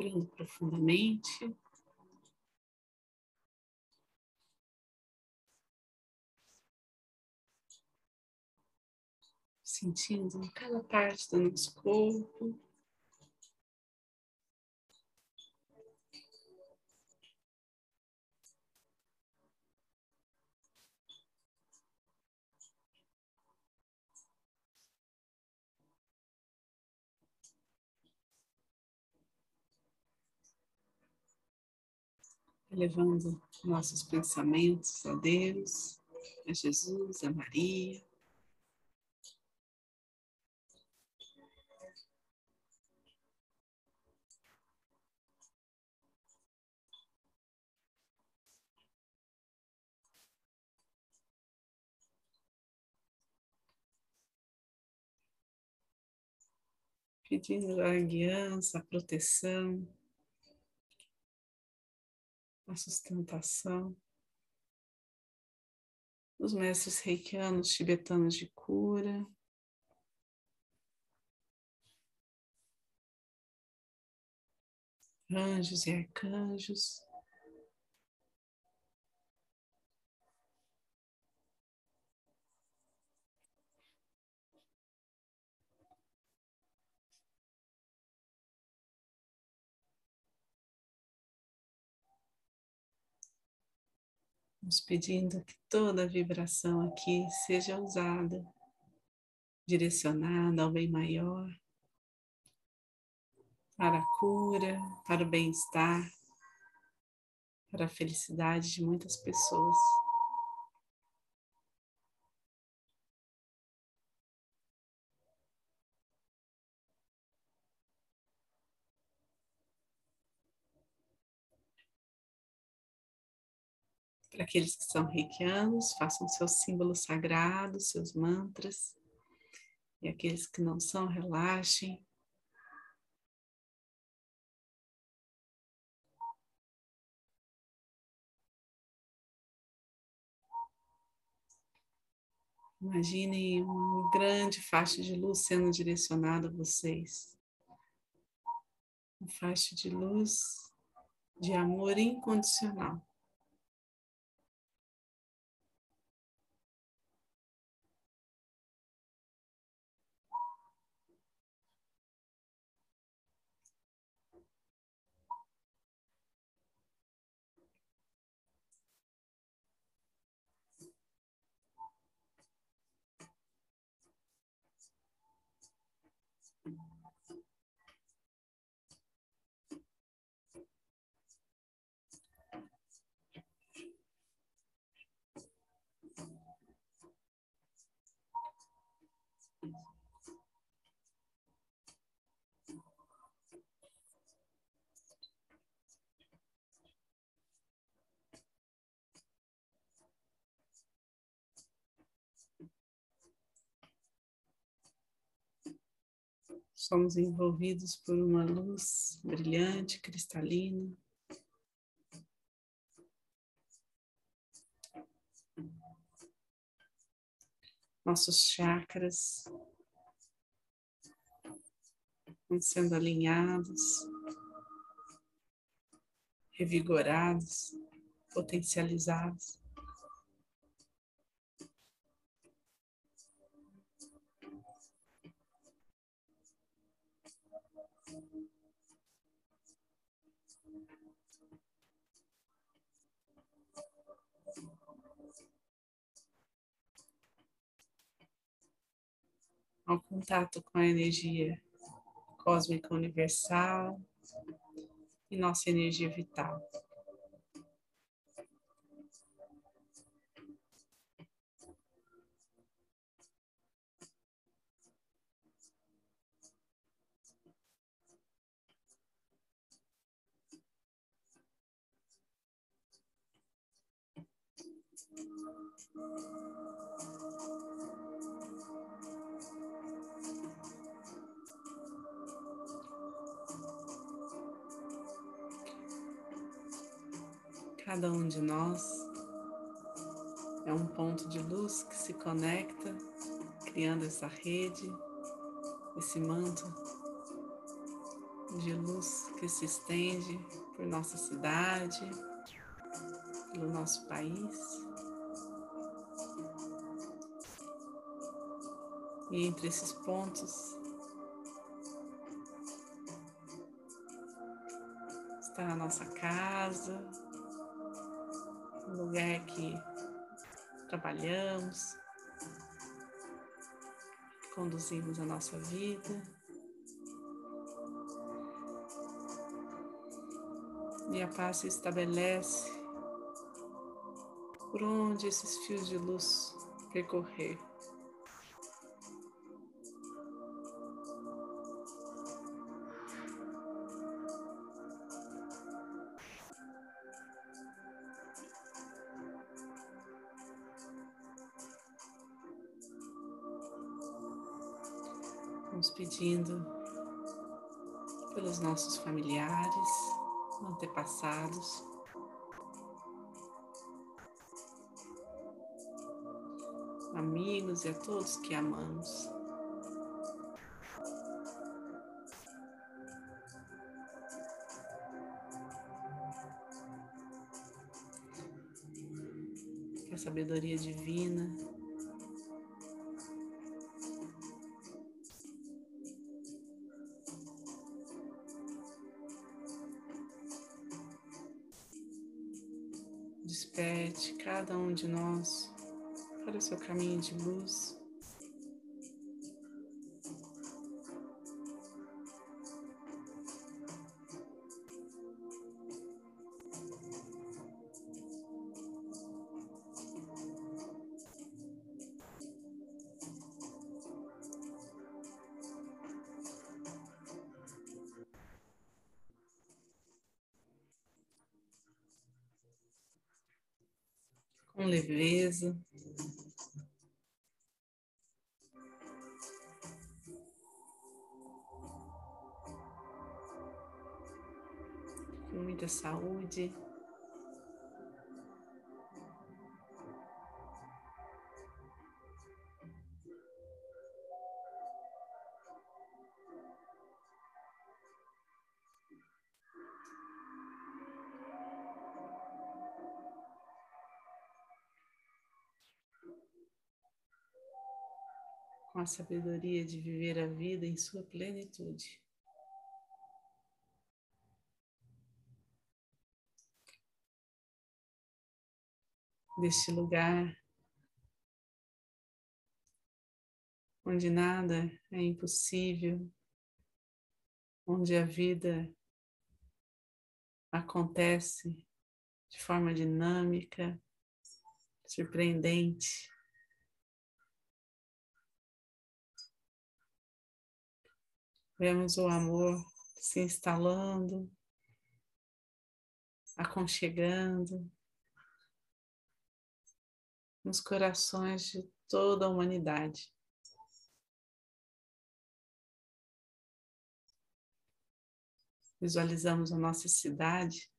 Respirando profundamente. Sentindo cada parte do nosso corpo. Elevando nossos pensamentos a Deus, a Jesus, a Maria. Pedindo a guiança, a proteção, a sustentação. Os mestres reikianos tibetanos de cura. Anjos e arcanjos. Nos pedindo que toda a vibração aqui seja usada, direcionada ao bem maior, para a cura, para o bem-estar, para a felicidade de muitas pessoas. Para aqueles que são reikianos, façam seus símbolos sagrados, seus mantras. E aqueles que não são, relaxem. Imaginem uma grande faixa de luz sendo direcionada a vocês. Uma faixa de luz de amor incondicional. Somos envolvidos por uma luz brilhante, cristalina. Nossos chakras vão sendo alinhados, revigorados, potencializados. Ao contato com a energia cósmica universal e nossa energia vital. Cada um de nós é um ponto de luz que se conecta, criando essa rede, esse manto de luz que se estende por nossa cidade, pelo nosso país. E entre esses pontos está a nossa casa, o lugar que trabalhamos, conduzimos a nossa vida. E a paz se estabelece por onde esses fios de luz percorrer. Pedindo pelos nossos familiares, antepassados, amigos e a todos que amamos. A sabedoria divina desperte cada um de nós para o seu caminho de luz. Com leveza. Com muita saúde. Com a sabedoria de viver a vida em sua plenitude. Deste lugar onde nada é impossível, onde a vida acontece de forma dinâmica, surpreendente. Vemos o amor se instalando, aconchegando nos corações de toda a humanidade. Visualizamos a nossa cidade.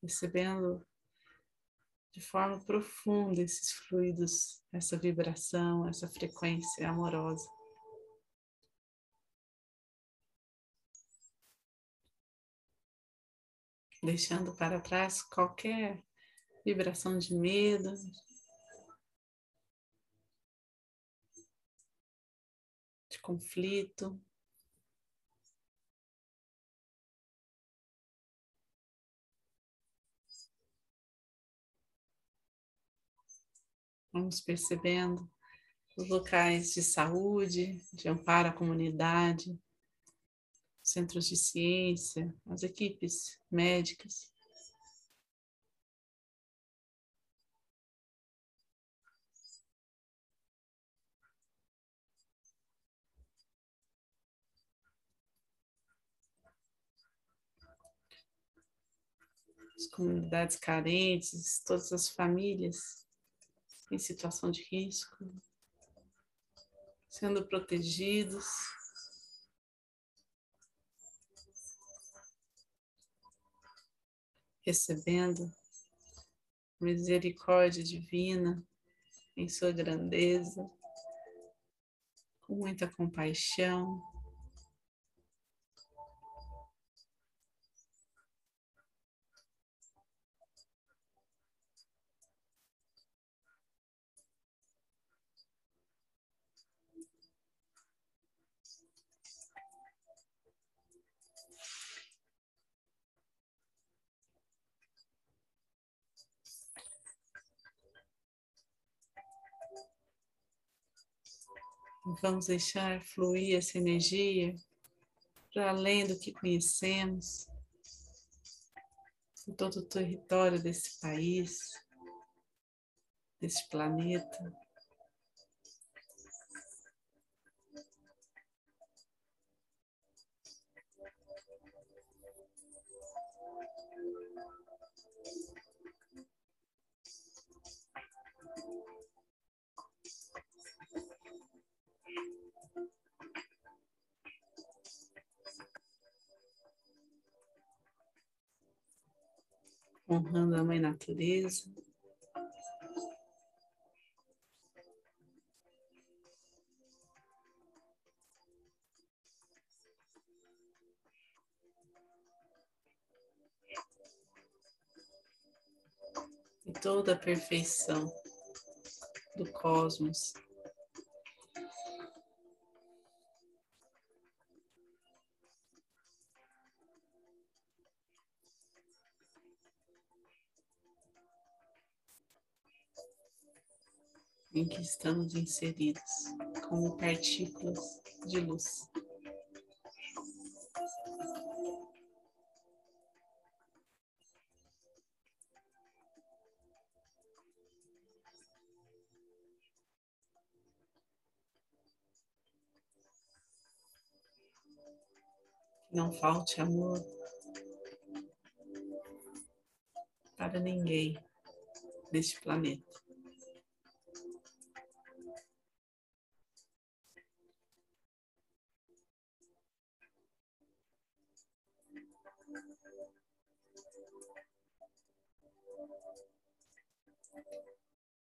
Recebendo de forma profunda esses fluidos, essa vibração, essa frequência amorosa. Deixando para trás qualquer vibração de medo, de conflito. Vamos percebendo os locais de saúde, de amparo à comunidade, centros de ciência, as equipes médicas. As comunidades carentes, todas as famílias em situação de risco, sendo protegidos. Recebendo misericórdia divina em sua grandeza, com muita compaixão. Vamos deixar fluir essa energia para além do que conhecemos, em todo o território desse país, desse planeta. Honrando a Mãe Natureza. E toda a perfeição do cosmos. Em que estamos inseridos, como partículas de luz. Não falte amor para ninguém neste planeta.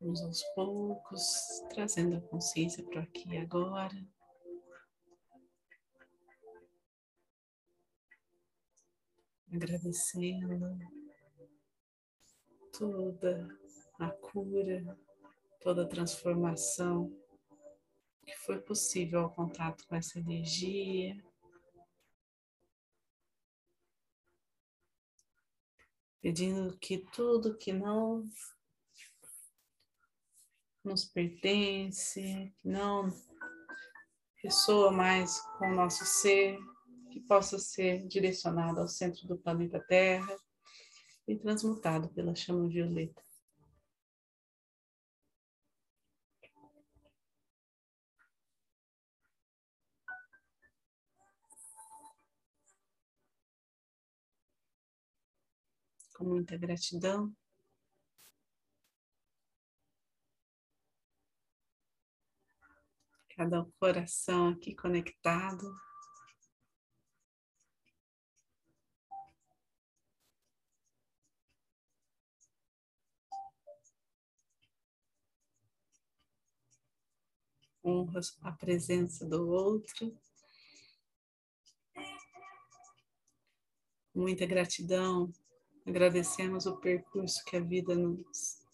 Vamos aos poucos, trazendo a consciência para aqui e agora. Agradecendo toda a cura, toda a transformação que foi possível ao contato com essa energia. Pedindo que tudo que não nos pertence, que não ressoa mais com o nosso ser, que possa ser direcionado ao centro do planeta Terra e transmutado pela chama violeta. Com muita gratidão. Cada coração aqui conectado. Honra a presença do outro. Muita gratidão. Agradecemos o percurso que a vida nos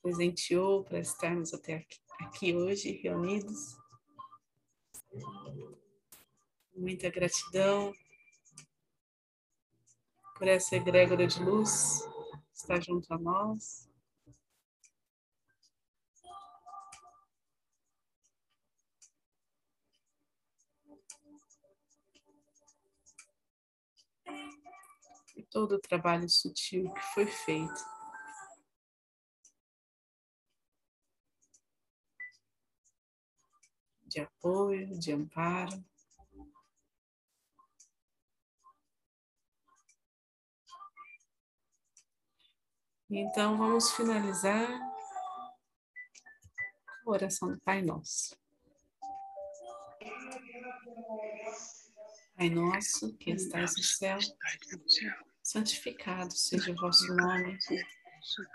presenteou para estarmos até aqui aqui hoje reunidos. Muita gratidão por essa egrégora de luz estar junto a nós. E todo o trabalho sutil que foi feito de apoio, de amparo. Então, vamos finalizar com a oração do Pai Nosso. Pai nosso, que estás no céu, santificado seja o vosso nome.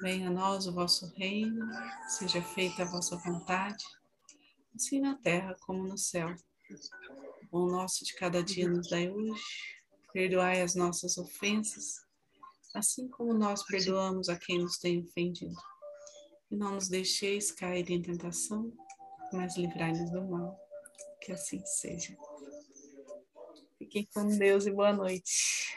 Venha a nós o vosso reino, seja feita a vossa vontade assim na terra como no céu. O nosso de cada dia nos dai hoje, perdoai as nossas ofensas, assim como nós perdoamos a quem nos tem ofendido. E não nos deixeis cair em tentação, mas livrai-nos do mal. Que assim seja. Fiquem com Deus e boa noite.